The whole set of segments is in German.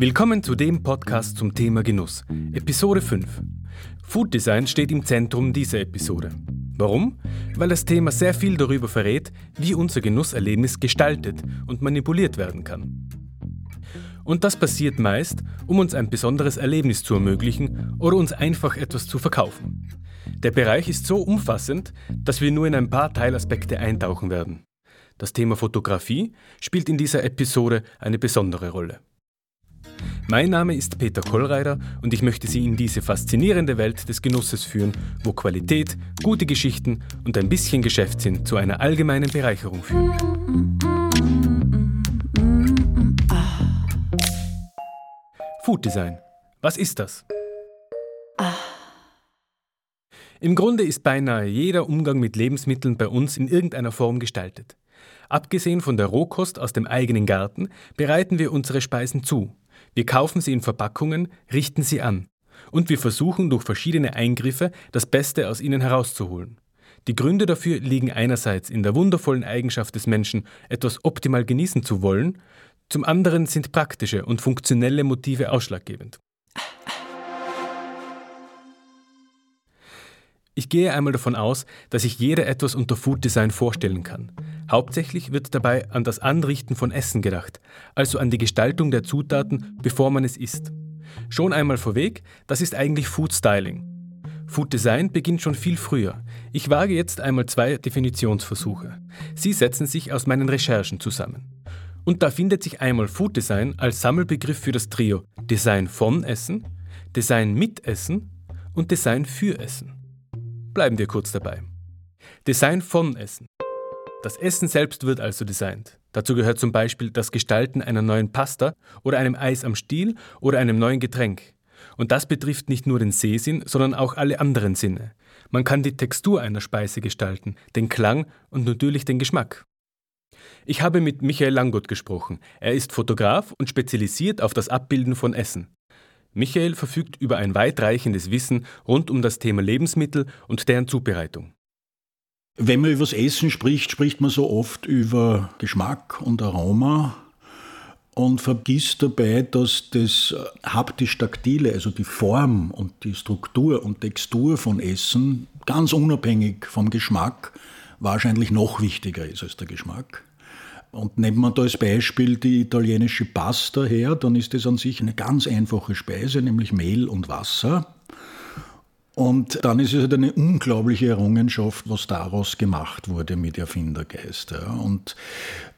Willkommen zu dem Podcast zum Thema Genuss, Episode 5. Food Design steht im Zentrum dieser Episode. Warum? Weil das Thema sehr viel darüber verrät, wie unser Genusserlebnis gestaltet und manipuliert werden kann. Und das passiert meist, um uns ein besonderes Erlebnis zu ermöglichen oder uns einfach etwas zu verkaufen. Der Bereich ist so umfassend, dass wir nur in ein paar Teilaspekte eintauchen werden. Das Thema Fotografie spielt in dieser Episode eine besondere Rolle. Mein Name ist Peter Kollreider und ich möchte Sie in diese faszinierende Welt des Genusses führen, wo Qualität, gute Geschichten und ein bisschen Geschäftssinn zu einer allgemeinen Bereicherung führen. Food Design. Was ist das? Im Grunde ist beinahe jeder Umgang mit Lebensmitteln bei uns in irgendeiner Form gestaltet. Abgesehen von der Rohkost aus dem eigenen Garten bereiten wir unsere Speisen zu. Wir kaufen sie in Verpackungen, richten sie an. Und wir versuchen durch verschiedene Eingriffe das Beste aus ihnen herauszuholen. Die Gründe dafür liegen einerseits in der wundervollen Eigenschaft des Menschen, etwas optimal genießen zu wollen, zum anderen sind praktische und funktionelle Motive ausschlaggebend. Ich gehe einmal davon aus, dass sich jeder etwas unter Food Design vorstellen kann. Hauptsächlich wird dabei an das Anrichten von Essen gedacht, also an die Gestaltung der Zutaten, bevor man es isst. Schon einmal vorweg, das ist eigentlich Food Styling. Food Design beginnt schon viel früher. Ich wage jetzt einmal zwei Definitionsversuche. Sie setzen sich aus meinen Recherchen zusammen. Und da findet sich einmal Food Design als Sammelbegriff für das Trio Design von Essen, Design mit Essen und Design für Essen. Bleiben wir kurz dabei. Design von Essen. Das Essen selbst wird also designt. Dazu gehört zum Beispiel das Gestalten einer neuen Pasta oder einem Eis am Stiel oder einem neuen Getränk. Und das betrifft nicht nur den Sehsinn, sondern auch alle anderen Sinne. Man kann die Textur einer Speise gestalten, den Klang und natürlich den Geschmack. Ich habe mit Michael Langott gesprochen. Er ist Fotograf und spezialisiert auf das Abbilden von Essen. Michael verfügt über ein weitreichendes Wissen rund um das Thema Lebensmittel und deren Zubereitung. Wenn man über das Essen spricht, spricht man so oft über Geschmack und Aroma und vergisst dabei, dass das haptisch-taktile, also die Form und die Struktur und Textur von Essen, ganz unabhängig vom Geschmack, wahrscheinlich noch wichtiger ist als der Geschmack. Und nehmen wir da als Beispiel die italienische Pasta her, dann ist das an sich eine ganz einfache Speise, nämlich Mehl und Wasser. Und dann ist es halt eine unglaubliche Errungenschaft, was daraus gemacht wurde mit Erfindergeist. Und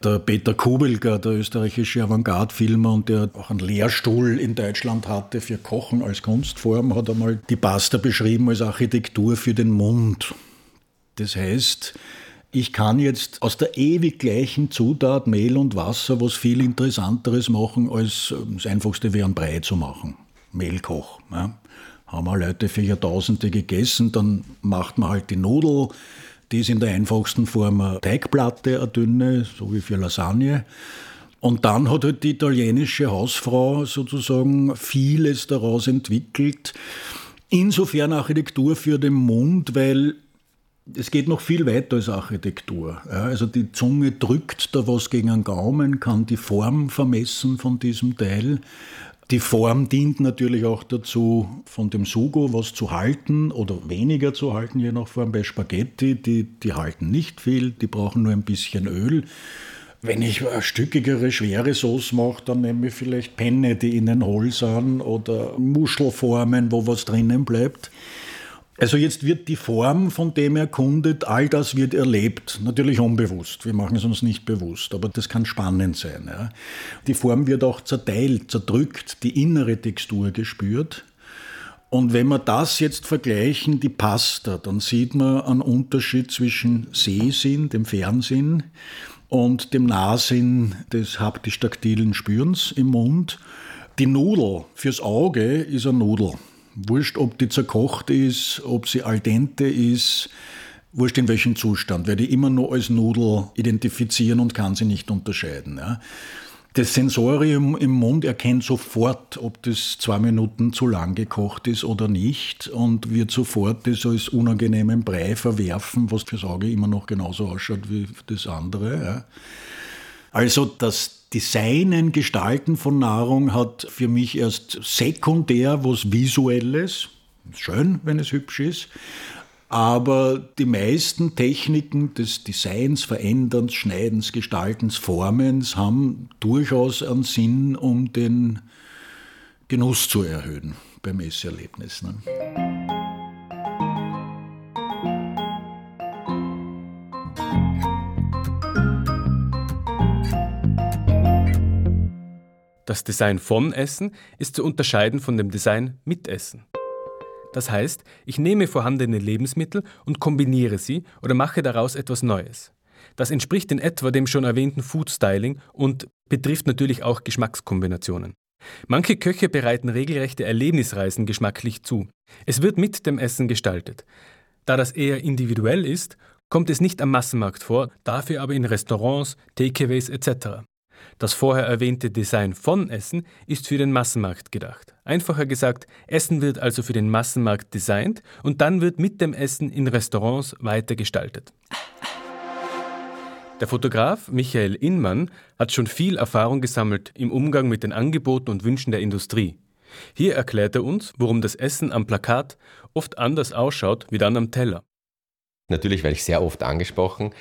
der Peter Kubelka, der österreichische Avantgarde-Filmer und der auch einen Lehrstuhl in Deutschland hatte für Kochen als Kunstform, hat einmal die Pasta beschrieben als Architektur für den Mund. Das heißt, ich kann jetzt aus der ewig gleichen Zutat Mehl und Wasser was viel Interessanteres machen, als das Einfachste wäre, einen Brei zu machen. Mehlkoch. Ja. Haben wir Leute für Jahrtausende gegessen, dann macht man halt die Nudel, die ist in der einfachsten Form eine Teigplatte, eine dünne, so wie für Lasagne. Und dann hat halt die italienische Hausfrau sozusagen vieles daraus entwickelt. Insofern Architektur für den Mund, weil es geht noch viel weiter als Architektur. Also die Zunge drückt da was gegen einen Gaumen, kann die Form vermessen von diesem Teil. Die Form dient natürlich auch dazu, von dem Sugo was zu halten oder weniger zu halten, je nach Form. Bei Spaghetti, die, die halten nicht viel, die brauchen nur ein bisschen Öl. Wenn ich eine stückigere, schwere Sauce mache, dann nehme ich vielleicht Penne, die innen hohl sind oder Muschelformen, wo was drinnen bleibt. Also jetzt wird die Form von dem erkundet, all das wird erlebt, natürlich unbewusst. Wir machen es uns nicht bewusst, aber das kann spannend sein. Ja. Die Form wird auch zerteilt, zerdrückt, die innere Textur gespürt. Und wenn wir das jetzt vergleichen, die Pasta, dann sieht man einen Unterschied zwischen Sehsinn, dem Fernsinn, und dem Nahsinn des haptisch-taktilen Spürens im Mund. Die Nudel fürs Auge ist eine Nudel. Wurscht, ob die zerkocht ist, ob sie al dente ist, wurscht in welchem Zustand, werde ich immer nur als Nudel identifizieren und kann sie nicht unterscheiden. Ja. Das Sensorium im Mund erkennt sofort, ob das zwei Minuten zu lang gekocht ist oder nicht und wird sofort das als unangenehmen Brei verwerfen, was fürs Auge immer noch genauso ausschaut wie das andere. Ja. Also das Designen, Gestalten von Nahrung hat für mich erst sekundär was Visuelles. Schön, wenn es hübsch ist. Aber die meisten Techniken des Designs, Veränderns, Schneidens, Gestaltens, Formens haben durchaus einen Sinn, um den Genuss zu erhöhen beim Esserlebnis. Ne? Das Design von Essen ist zu unterscheiden von dem Design mit Essen. Das heißt, ich nehme vorhandene Lebensmittel und kombiniere sie oder mache daraus etwas Neues. Das entspricht in etwa dem schon erwähnten Food Styling und betrifft natürlich auch Geschmackskombinationen. Manche Köche bereiten regelrechte Erlebnisreisen geschmacklich zu. Es wird mit dem Essen gestaltet. Da das eher individuell ist, kommt es nicht am Massenmarkt vor, dafür aber in Restaurants, Takeaways etc. Das vorher erwähnte Design von Essen ist für den Massenmarkt gedacht. Einfacher gesagt, Essen wird also für den Massenmarkt designt und dann wird mit dem Essen in Restaurants weiter gestaltet. Der Fotograf Michael Inmann hat schon viel Erfahrung gesammelt im Umgang mit den Angeboten und Wünschen der Industrie. Hier erklärt er uns, warum das Essen am Plakat oft anders ausschaut wie dann am Teller. Natürlich werde ich sehr oft angesprochen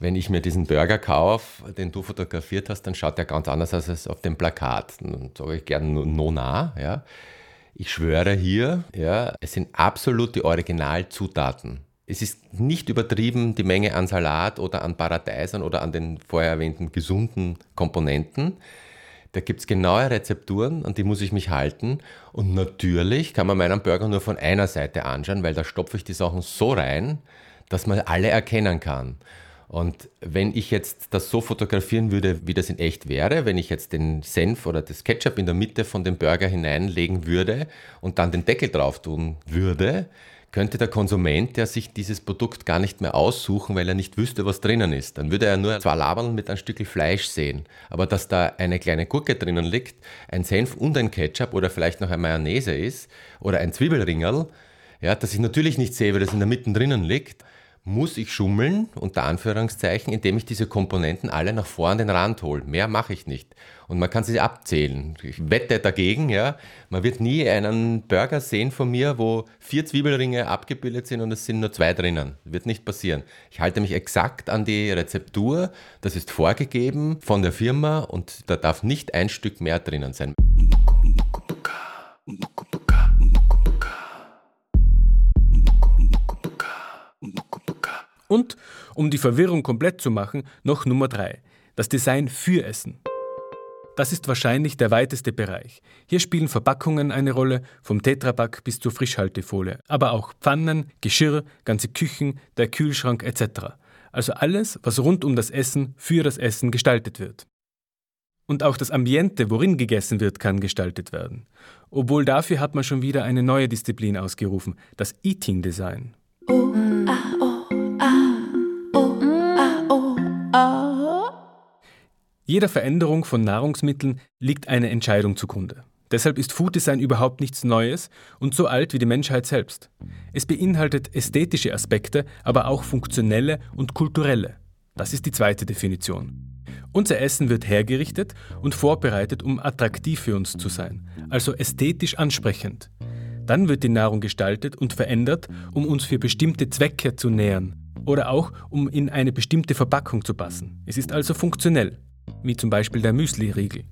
wenn ich mir diesen Burger kaufe, den du fotografiert hast, dann schaut der ganz anders aus als auf dem Plakat. Dann sage ich gerne Nona. Ja. Ich schwöre hier, ja, es sind absolute Originalzutaten. Es ist nicht übertrieben die Menge an Salat oder an Paradeisern oder an den vorher erwähnten gesunden Komponenten. Da gibt es genaue Rezepturen, an die muss ich mich halten. Und natürlich kann man meinen Burger nur von einer Seite anschauen, weil da stopfe ich die Sachen so rein, dass man alle erkennen kann. Und wenn ich jetzt das so fotografieren würde, wie das in echt wäre, wenn ich jetzt den Senf oder das Ketchup in der Mitte von dem Burger hineinlegen würde und dann den Deckel drauf tun würde, könnte der Konsument ja sich dieses Produkt gar nicht mehr aussuchen, weil er nicht wüsste, was drinnen ist. Dann würde er nur zwei Labeln mit einem Stück Fleisch sehen. Aber dass da eine kleine Gurke drinnen liegt, ein Senf und ein Ketchup oder vielleicht noch ein Mayonnaise ist oder ein Zwiebelringerl, ja, dass ich natürlich nicht sehe, weil das in der Mitte drinnen liegt, muss ich schummeln, unter Anführungszeichen, indem ich diese Komponenten alle nach vorn den Rand hole. Mehr mache ich nicht. Und man kann sie abzählen. Ich wette dagegen, ja. Man wird nie einen Burger sehen von mir, wo vier Zwiebelringe abgebildet sind und es sind nur zwei drinnen. Wird nicht passieren. Ich halte mich exakt an die Rezeptur. Das ist vorgegeben von der Firma und da darf nicht ein Stück mehr drinnen sein. Und, um die Verwirrung komplett zu machen, noch Nummer 3, das Design für Essen. Das ist wahrscheinlich der weiteste Bereich. Hier spielen Verpackungen eine Rolle, vom Tetrapack bis zur Frischhaltefolie, aber auch Pfannen, Geschirr, ganze Küchen, der Kühlschrank etc. Also alles, was rund um das Essen für das Essen gestaltet wird. Und auch das Ambiente, worin gegessen wird, kann gestaltet werden. Obwohl dafür hat man schon wieder eine neue Disziplin ausgerufen, das Eating Design. Oh. Jeder Veränderung von Nahrungsmitteln liegt eine Entscheidung zugrunde. Deshalb ist Food Design überhaupt nichts Neues und so alt wie die Menschheit selbst. Es beinhaltet ästhetische Aspekte, aber auch funktionelle und kulturelle. Das ist die zweite Definition. Unser Essen wird hergerichtet und vorbereitet, um attraktiv für uns zu sein, also ästhetisch ansprechend. Dann wird die Nahrung gestaltet und verändert, um uns für bestimmte Zwecke zu nähern oder auch um in eine bestimmte Verpackung zu passen. Es ist also funktionell wie zum Beispiel der Müsli-Riegel.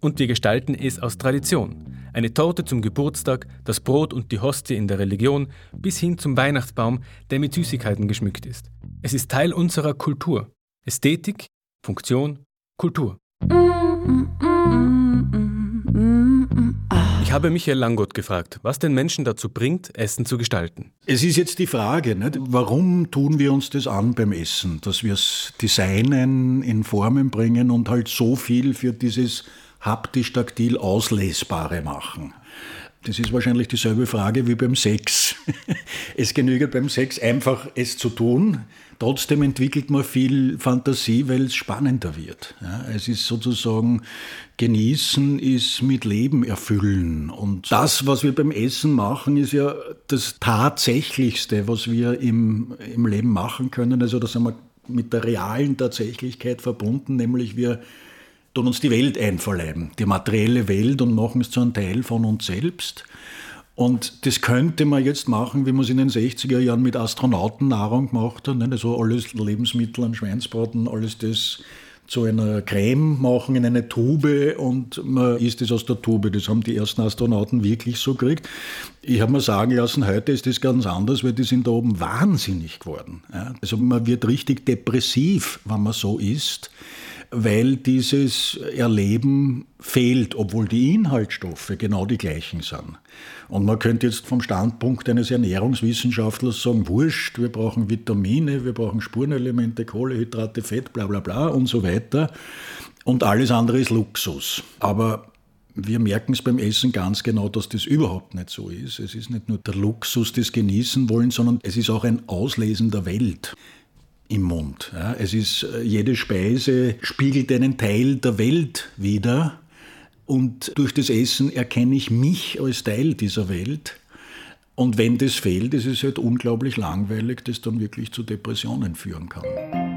Und wir gestalten es aus Tradition. Eine Torte zum Geburtstag, das Brot und die Hostie in der Religion, bis hin zum Weihnachtsbaum, der mit Süßigkeiten geschmückt ist. Es ist Teil unserer Kultur. Ästhetik, Funktion, Kultur. Mm, mm, mm, ich habe Michael Langott gefragt, was den Menschen dazu bringt, Essen zu gestalten. Es ist jetzt die Frage, nicht? warum tun wir uns das an beim Essen? Dass wir es designen, in Formen bringen und halt so viel für dieses haptisch-taktil Auslesbare machen. Das ist wahrscheinlich dieselbe Frage wie beim Sex. Es genügt beim Sex einfach, es zu tun. Trotzdem entwickelt man viel Fantasie, weil es spannender wird. Ja, es ist sozusagen, genießen ist mit Leben erfüllen. Und das, was wir beim Essen machen, ist ja das Tatsächlichste, was wir im, im Leben machen können. Also das haben wir mit der realen Tatsächlichkeit verbunden, nämlich wir tun uns die Welt einverleiben, die materielle Welt und machen es zu einem Teil von uns selbst. Und das könnte man jetzt machen, wie man es in den 60er Jahren mit Astronautennahrung gemacht hat. Also alles Lebensmittel an Schweinsbraten, alles das zu einer Creme machen in eine Tube und man isst es aus der Tube. Das haben die ersten Astronauten wirklich so gekriegt. Ich habe mir sagen lassen, heute ist das ganz anders, weil die sind da oben wahnsinnig geworden. Also man wird richtig depressiv, wenn man so isst weil dieses Erleben fehlt, obwohl die Inhaltsstoffe genau die gleichen sind. Und man könnte jetzt vom Standpunkt eines Ernährungswissenschaftlers sagen, wurscht, wir brauchen Vitamine, wir brauchen Spurenelemente, Kohlehydrate, Fett, bla bla bla und so weiter. Und alles andere ist Luxus. Aber wir merken es beim Essen ganz genau, dass das überhaupt nicht so ist. Es ist nicht nur der Luxus des Genießen wollen, sondern es ist auch ein Auslesen der Welt im Mund. Ja, es ist, äh, jede Speise spiegelt einen Teil der Welt wider und durch das Essen erkenne ich mich als Teil dieser Welt. Und wenn das fehlt, ist es halt unglaublich langweilig, das dann wirklich zu Depressionen führen kann.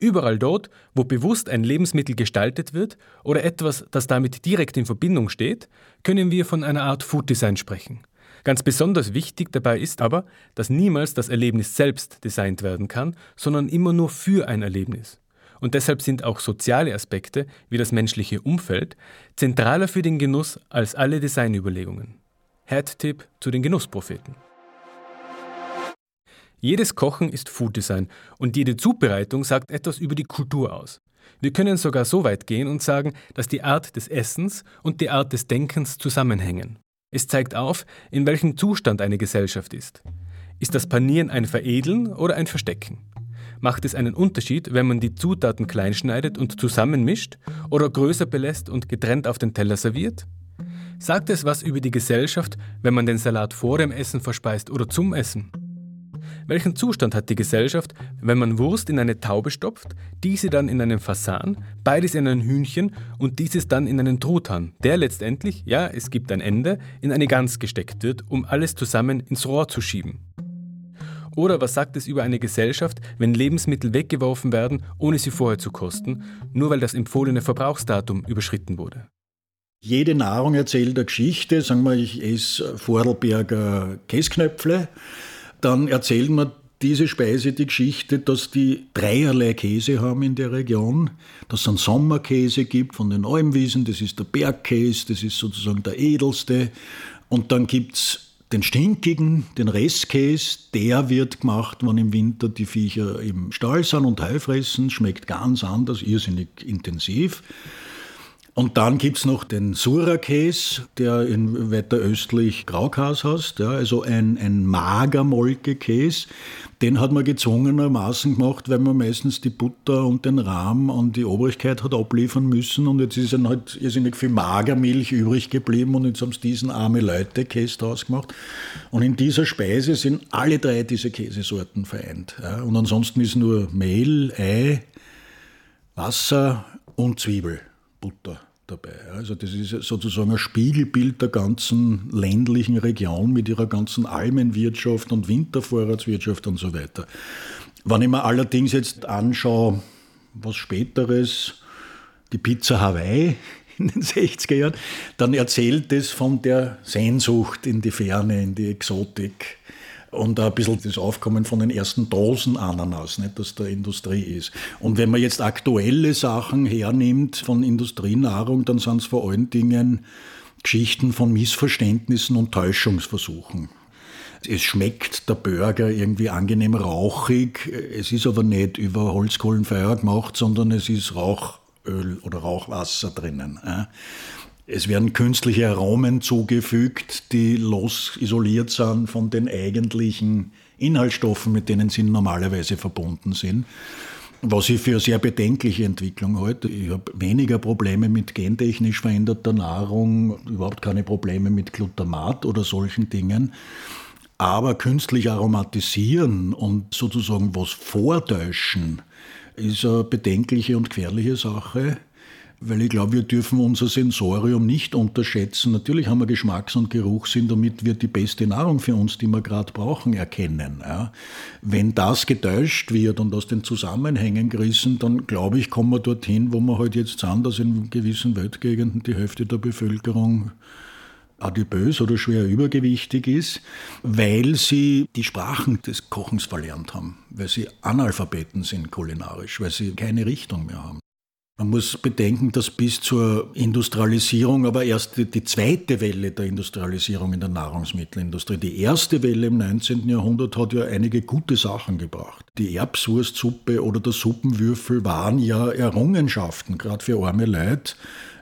Überall dort, wo bewusst ein Lebensmittel gestaltet wird oder etwas, das damit direkt in Verbindung steht, können wir von einer Art Food Design sprechen. Ganz besonders wichtig dabei ist aber, dass niemals das Erlebnis selbst designt werden kann, sondern immer nur für ein Erlebnis. Und deshalb sind auch soziale Aspekte wie das menschliche Umfeld zentraler für den Genuss als alle Designüberlegungen. Head-Tipp zu den Genusspropheten. Jedes Kochen ist Food Design und jede Zubereitung sagt etwas über die Kultur aus. Wir können sogar so weit gehen und sagen, dass die Art des Essens und die Art des Denkens zusammenhängen. Es zeigt auf, in welchem Zustand eine Gesellschaft ist. Ist das Panieren ein Veredeln oder ein Verstecken? Macht es einen Unterschied, wenn man die Zutaten kleinschneidet und zusammenmischt oder größer belässt und getrennt auf den Teller serviert? Sagt es was über die Gesellschaft, wenn man den Salat vor dem Essen verspeist oder zum Essen? Welchen Zustand hat die Gesellschaft, wenn man Wurst in eine Taube stopft, diese dann in einen Fasan, beides in ein Hühnchen und dieses dann in einen Truthahn, der letztendlich, ja, es gibt ein Ende, in eine Gans gesteckt wird, um alles zusammen ins Rohr zu schieben? Oder was sagt es über eine Gesellschaft, wenn Lebensmittel weggeworfen werden, ohne sie vorher zu kosten, nur weil das empfohlene Verbrauchsdatum überschritten wurde? Jede Nahrung erzählt eine Geschichte. Sagen wir, ich esse Vorarlberger Käsknöpfle dann erzählt man diese Speise die Geschichte, dass die dreierlei Käse haben in der Region, dass es einen Sommerkäse gibt von den Almwiesen, das ist der Bergkäse, das ist sozusagen der edelste. Und dann gibt es den stinkigen, den Restkäse, der wird gemacht, wenn im Winter die Viecher im Stall sind und Heu fressen, schmeckt ganz anders, irrsinnig intensiv. Und dann gibt es noch den Sura-Käse, der in weiter östlich Graukas heißt, ja, also ein, ein mager Molkekäse. Den hat man gezwungenermaßen gemacht, weil man meistens die Butter und den Rahm an die Obrigkeit hat abliefern müssen. Und jetzt ist dann halt irrsinnig viel Magermilch übrig geblieben und jetzt haben sie diesen arme Leute Käse daraus gemacht. Und in dieser Speise sind alle drei diese Käsesorten vereint. Ja. Und ansonsten ist nur Mehl, Ei, Wasser und Zwiebel, Butter dabei. Also das ist sozusagen ein Spiegelbild der ganzen ländlichen Region mit ihrer ganzen Almenwirtschaft und Wintervorratswirtschaft und so weiter. Wenn ich mir allerdings jetzt anschaue, was späteres, die Pizza Hawaii in den 60er Jahren, dann erzählt es von der Sehnsucht in die Ferne, in die Exotik und ein bisschen das Aufkommen von den ersten Dosenananas, dass der Industrie ist. Und wenn man jetzt aktuelle Sachen hernimmt von Industrienahrung, dann sind es vor allen Dingen Geschichten von Missverständnissen und Täuschungsversuchen. Es schmeckt der Burger irgendwie angenehm rauchig, es ist aber nicht über Holzkohlenfeuer gemacht, sondern es ist Rauchöl oder Rauchwasser drinnen. Es werden künstliche Aromen zugefügt, die los isoliert sind von den eigentlichen Inhaltsstoffen, mit denen sie normalerweise verbunden sind. Was ich für eine sehr bedenkliche Entwicklung halte. Ich habe weniger Probleme mit gentechnisch veränderter Nahrung, überhaupt keine Probleme mit Glutamat oder solchen Dingen. Aber künstlich aromatisieren und sozusagen was vortäuschen, ist eine bedenkliche und gefährliche Sache weil ich glaube, wir dürfen unser Sensorium nicht unterschätzen. Natürlich haben wir Geschmacks- und Geruchssinn, damit wir die beste Nahrung für uns, die wir gerade brauchen, erkennen. Ja. Wenn das getäuscht wird und aus den Zusammenhängen gerissen, dann glaube ich, kommen wir dorthin, wo wir halt jetzt sind, dass in gewissen Weltgegenden die Hälfte der Bevölkerung adipös oder schwer übergewichtig ist, weil sie die Sprachen des Kochens verlernt haben, weil sie Analphabeten sind kulinarisch, weil sie keine Richtung mehr haben. Man muss bedenken, dass bis zur Industrialisierung, aber erst die, zweite Welle der Industrialisierung in der Nahrungsmittelindustrie, die erste Welle im 19. Jahrhundert hat ja einige gute Sachen gebracht. Die Erbswurstsuppe oder der Suppenwürfel waren ja Errungenschaften, gerade für arme Leute.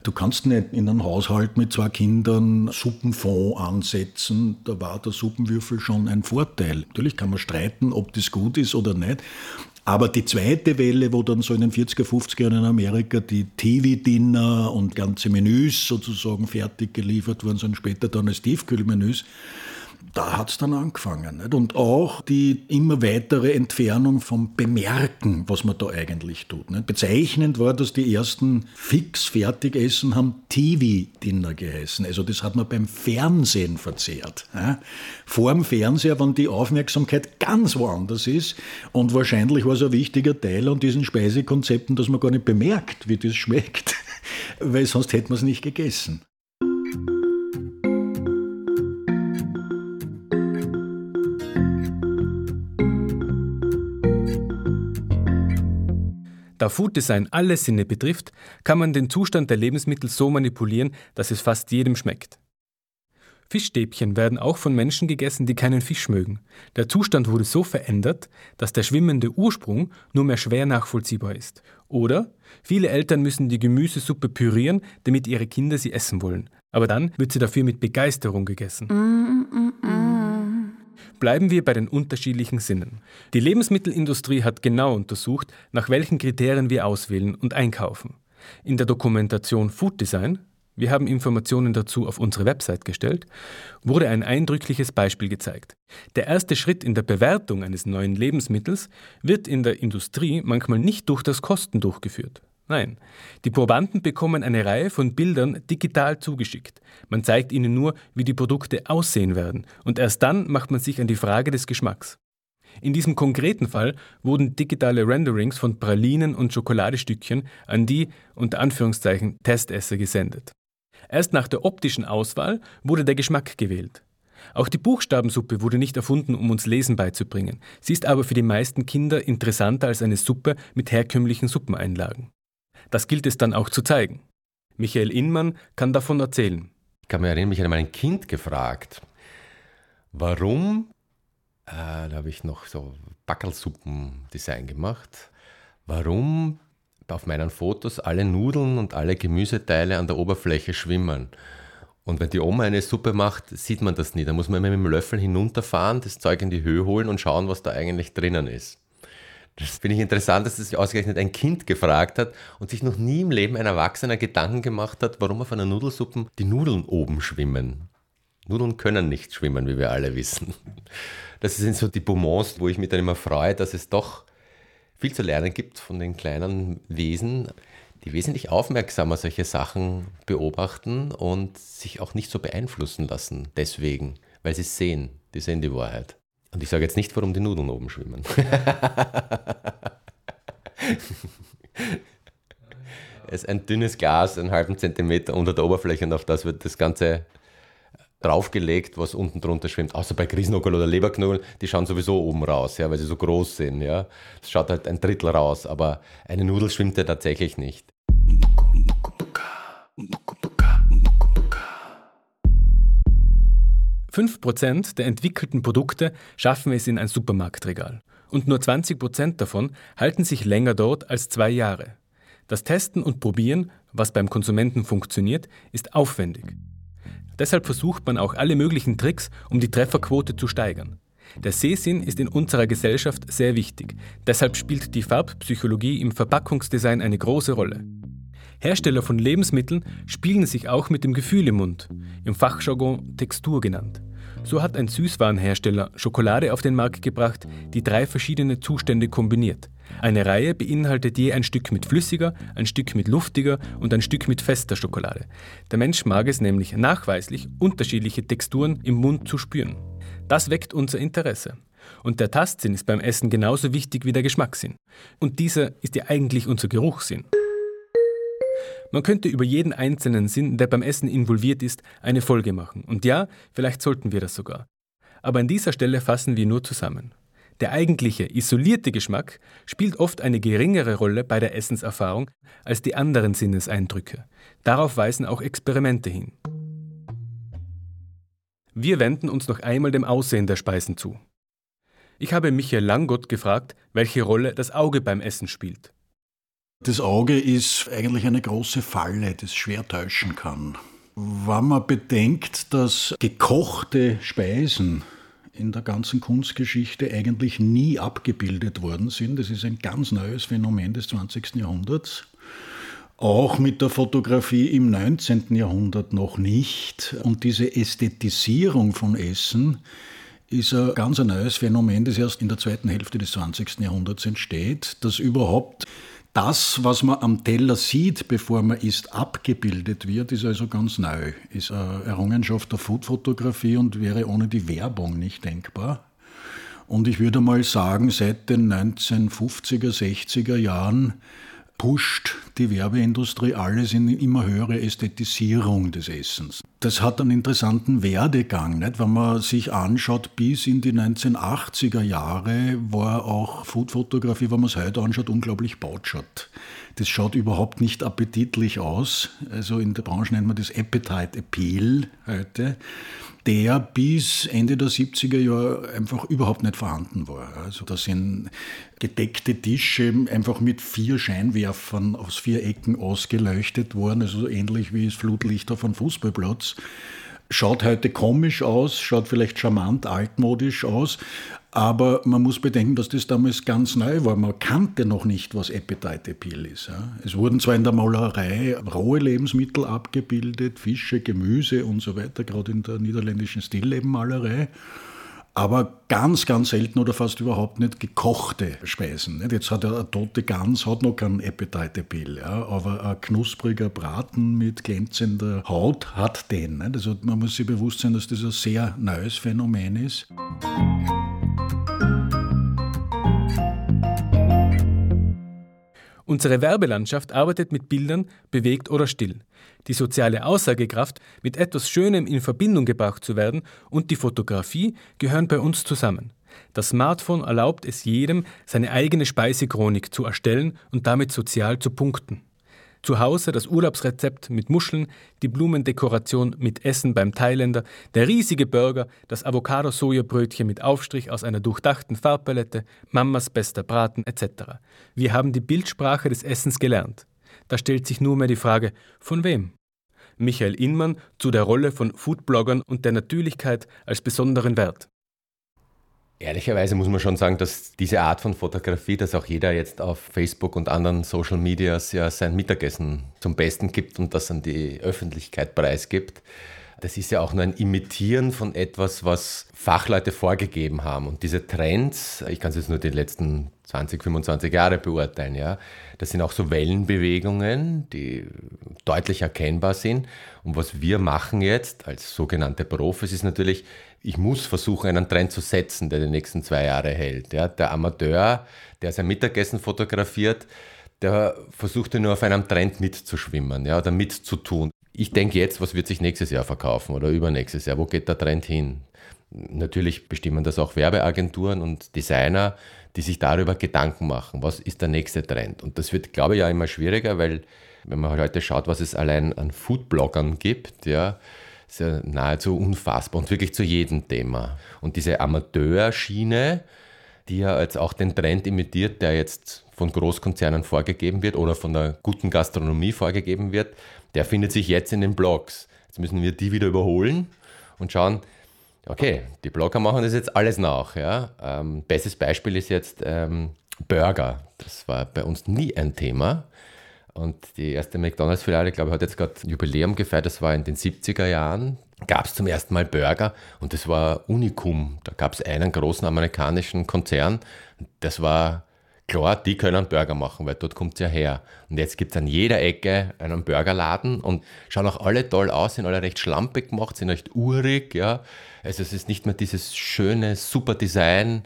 Du kannst nicht in einem Haushalt mit zwei Kindern Suppenfond ansetzen. Da war der Suppenwürfel schon ein Vorteil. Natürlich kann man streiten, ob das gut ist oder nicht. Aber die zweite Welle, wo dann so in den 40er, 50er Jahren in Amerika die TV-Dinner und ganze Menüs sozusagen fertig geliefert wurden, sondern später dann als Tiefkühlmenüs, da hat es dann angefangen. Nicht? Und auch die immer weitere Entfernung vom Bemerken, was man da eigentlich tut. Nicht? Bezeichnend war, dass die ersten Fix-Fertigessen haben TV-Dinner geheißen. Also das hat man beim Fernsehen verzehrt. Ja? Vor dem Fernseher, wenn die Aufmerksamkeit ganz woanders ist. Und wahrscheinlich war es ein wichtiger Teil an diesen Speisekonzepten, dass man gar nicht bemerkt, wie das schmeckt. Weil sonst hätte man es nicht gegessen. Da Food Design alle Sinne betrifft, kann man den Zustand der Lebensmittel so manipulieren, dass es fast jedem schmeckt. Fischstäbchen werden auch von Menschen gegessen, die keinen Fisch mögen. Der Zustand wurde so verändert, dass der schwimmende Ursprung nur mehr schwer nachvollziehbar ist. Oder viele Eltern müssen die Gemüsesuppe pürieren, damit ihre Kinder sie essen wollen. Aber dann wird sie dafür mit Begeisterung gegessen. Mm, mm, mm. Bleiben wir bei den unterschiedlichen Sinnen. Die Lebensmittelindustrie hat genau untersucht, nach welchen Kriterien wir auswählen und einkaufen. In der Dokumentation Food Design, wir haben Informationen dazu auf unsere Website gestellt, wurde ein eindrückliches Beispiel gezeigt. Der erste Schritt in der Bewertung eines neuen Lebensmittels wird in der Industrie manchmal nicht durch das Kosten durchgeführt. Nein, die Probanden bekommen eine Reihe von Bildern digital zugeschickt. Man zeigt ihnen nur, wie die Produkte aussehen werden, und erst dann macht man sich an die Frage des Geschmacks. In diesem konkreten Fall wurden digitale Renderings von Pralinen und Schokoladestückchen an die unter Anführungszeichen Testesser gesendet. Erst nach der optischen Auswahl wurde der Geschmack gewählt. Auch die Buchstabensuppe wurde nicht erfunden, um uns Lesen beizubringen. Sie ist aber für die meisten Kinder interessanter als eine Suppe mit herkömmlichen Suppeneinlagen. Das gilt es dann auch zu zeigen. Michael Inmann kann davon erzählen. Ich kann mich erinnern, mich hat einmal ein Kind gefragt, warum, äh, da habe ich noch so Backelsuppen-Design gemacht, warum auf meinen Fotos alle Nudeln und alle Gemüseteile an der Oberfläche schwimmen. Und wenn die Oma eine Suppe macht, sieht man das nie. Da muss man mit dem Löffel hinunterfahren, das Zeug in die Höhe holen und schauen, was da eigentlich drinnen ist. Das finde ich interessant, dass sich ausgerechnet ein Kind gefragt hat und sich noch nie im Leben ein Erwachsener Gedanken gemacht hat, warum auf einer Nudelsuppe die Nudeln oben schwimmen. Nudeln können nicht schwimmen, wie wir alle wissen. Das sind so die Bonbons, wo ich mich dann immer freue, dass es doch viel zu lernen gibt von den kleinen Wesen, die wesentlich aufmerksamer solche Sachen beobachten und sich auch nicht so beeinflussen lassen deswegen, weil sie sehen, die sehen die Wahrheit. Und ich sage jetzt nicht, warum die Nudeln oben schwimmen. es ist ein dünnes Glas, einen halben Zentimeter unter der Oberfläche und auf das wird das Ganze draufgelegt, was unten drunter schwimmt. Außer bei Grießnockel oder Leberknull, die schauen sowieso oben raus, ja, weil sie so groß sind. Ja. Es schaut halt ein Drittel raus, aber eine Nudel schwimmt ja tatsächlich nicht. 5% der entwickelten Produkte schaffen es in ein Supermarktregal. Und nur 20% davon halten sich länger dort als zwei Jahre. Das Testen und Probieren, was beim Konsumenten funktioniert, ist aufwendig. Deshalb versucht man auch alle möglichen Tricks, um die Trefferquote zu steigern. Der Sehsinn ist in unserer Gesellschaft sehr wichtig. Deshalb spielt die Farbpsychologie im Verpackungsdesign eine große Rolle. Hersteller von Lebensmitteln spielen sich auch mit dem Gefühl im Mund, im Fachjargon Textur genannt. So hat ein Süßwarenhersteller Schokolade auf den Markt gebracht, die drei verschiedene Zustände kombiniert. Eine Reihe beinhaltet je ein Stück mit flüssiger, ein Stück mit luftiger und ein Stück mit fester Schokolade. Der Mensch mag es nämlich nachweislich, unterschiedliche Texturen im Mund zu spüren. Das weckt unser Interesse. Und der Tastsinn ist beim Essen genauso wichtig wie der Geschmackssinn. Und dieser ist ja eigentlich unser Geruchssinn. Man könnte über jeden einzelnen Sinn, der beim Essen involviert ist, eine Folge machen. Und ja, vielleicht sollten wir das sogar. Aber an dieser Stelle fassen wir nur zusammen. Der eigentliche, isolierte Geschmack spielt oft eine geringere Rolle bei der Essenserfahrung als die anderen Sinneseindrücke. Darauf weisen auch Experimente hin. Wir wenden uns noch einmal dem Aussehen der Speisen zu. Ich habe Michael Langott gefragt, welche Rolle das Auge beim Essen spielt. Das Auge ist eigentlich eine große Falle, das schwer täuschen kann. Wenn man bedenkt, dass gekochte Speisen in der ganzen Kunstgeschichte eigentlich nie abgebildet worden sind, das ist ein ganz neues Phänomen des 20. Jahrhunderts, auch mit der Fotografie im 19. Jahrhundert noch nicht. Und diese Ästhetisierung von Essen ist ein ganz neues Phänomen, das erst in der zweiten Hälfte des 20. Jahrhunderts entsteht, dass überhaupt das, was man am Teller sieht, bevor man isst, abgebildet wird, ist also ganz neu. Ist eine Errungenschaft der Foodfotografie und wäre ohne die Werbung nicht denkbar. Und ich würde mal sagen, seit den 1950er, 60er Jahren pusht die Werbeindustrie alles in immer höhere Ästhetisierung des Essens. Das hat einen interessanten Werdegang. Nicht? Wenn man sich anschaut, bis in die 1980er Jahre war auch Foodfotografie, wenn man es heute anschaut, unglaublich bautschat. Das schaut überhaupt nicht appetitlich aus. Also in der Branche nennt man das Appetite Appeal heute der bis Ende der 70er Jahre einfach überhaupt nicht vorhanden war. Also da sind gedeckte Tische einfach mit vier Scheinwerfern aus vier Ecken ausgeleuchtet worden, also ähnlich wie das Flutlicht auf einem Fußballplatz. Schaut heute komisch aus, schaut vielleicht charmant altmodisch aus, aber man muss bedenken, dass das damals ganz neu war. Man kannte noch nicht, was Appetite Appeal ist. Es wurden zwar in der Malerei rohe Lebensmittel abgebildet, Fische, Gemüse und so weiter, gerade in der niederländischen Stilllebenmalerei aber ganz, ganz selten oder fast überhaupt nicht gekochte Speisen. Jetzt hat eine tote Gans hat noch keinen Appetite Appeal, ja, aber ein knuspriger Braten mit glänzender Haut hat den. Also man muss sich bewusst sein, dass das ein sehr neues Phänomen ist. Unsere Werbelandschaft arbeitet mit Bildern, bewegt oder still. Die soziale Aussagekraft, mit etwas Schönem in Verbindung gebracht zu werden, und die Fotografie gehören bei uns zusammen. Das Smartphone erlaubt es jedem, seine eigene Speisechronik zu erstellen und damit sozial zu punkten. Zu Hause das Urlaubsrezept mit Muscheln, die Blumendekoration mit Essen beim Thailänder, der riesige Burger, das Avocado-Sojabrötchen mit Aufstrich aus einer durchdachten Farbpalette, Mamas bester Braten etc. Wir haben die Bildsprache des Essens gelernt. Da stellt sich nur mehr die Frage, von wem? Michael Inmann zu der Rolle von Foodbloggern und der Natürlichkeit als besonderen Wert. Ehrlicherweise muss man schon sagen, dass diese Art von Fotografie, dass auch jeder jetzt auf Facebook und anderen Social Medias ja sein Mittagessen zum Besten gibt und das an die Öffentlichkeit preisgibt, das ist ja auch nur ein Imitieren von etwas, was Fachleute vorgegeben haben. Und diese Trends, ich kann es jetzt nur die letzten 20, 25 Jahre beurteilen, ja, das sind auch so Wellenbewegungen, die deutlich erkennbar sind. Und was wir machen jetzt als sogenannte Profis ist natürlich, ich muss versuchen, einen Trend zu setzen, der die nächsten zwei Jahre hält. Ja, der Amateur, der sein Mittagessen fotografiert, der versucht ja nur auf einem Trend mitzuschwimmen ja, oder mitzutun. Ich denke jetzt, was wird sich nächstes Jahr verkaufen oder übernächstes Jahr? Wo geht der Trend hin? Natürlich bestimmen das auch Werbeagenturen und Designer, die sich darüber Gedanken machen, was ist der nächste Trend. Und das wird, glaube ich, ja immer schwieriger, weil wenn man heute schaut, was es allein an Foodbloggern gibt, ja, ist ja nahezu unfassbar und wirklich zu jedem Thema. Und diese Amateurschiene, die ja jetzt auch den Trend imitiert, der jetzt von Großkonzernen vorgegeben wird oder von der guten Gastronomie vorgegeben wird, der findet sich jetzt in den Blogs. Jetzt müssen wir die wieder überholen und schauen, okay, die Blogger machen das jetzt alles nach. Ja? Ähm, bestes Beispiel ist jetzt ähm, Burger. Das war bei uns nie ein Thema. Und die erste McDonalds-Filiale, glaube ich, hat jetzt gerade Jubiläum gefeiert. Das war in den 70er Jahren. Gab es zum ersten Mal Burger und das war Unikum. Da gab es einen großen amerikanischen Konzern. Das war Klar, die können Burger machen, weil dort kommt es ja her. Und jetzt gibt es an jeder Ecke einen Burgerladen und schauen auch alle toll aus, sind alle recht schlampig gemacht, sind recht urig, ja. Also es ist nicht mehr dieses schöne, super Design,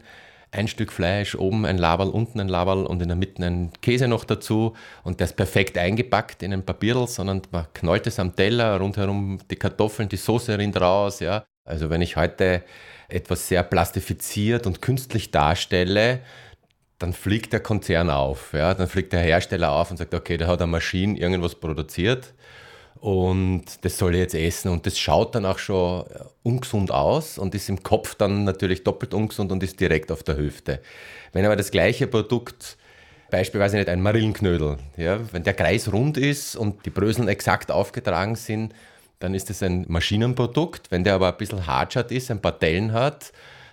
ein Stück Fleisch, oben ein Laberl, unten ein Laberl und in der Mitte ein Käse noch dazu. Und der ist perfekt eingepackt in ein Papierl, sondern man knallt es am Teller, rundherum die Kartoffeln, die Soße rinnt raus, ja. Also wenn ich heute etwas sehr plastifiziert und künstlich darstelle, dann fliegt der Konzern auf, ja, dann fliegt der Hersteller auf und sagt, okay, der hat eine Maschine irgendwas produziert und das soll ich jetzt essen und das schaut dann auch schon ungesund aus und ist im Kopf dann natürlich doppelt ungesund und ist direkt auf der Hüfte. Wenn aber das gleiche Produkt beispielsweise nicht ein Marillenknödel, ja, wenn der Kreis rund ist und die Bröseln exakt aufgetragen sind, dann ist das ein Maschinenprodukt. Wenn der aber ein bisschen hartschat ist, ein paar Dellen hat,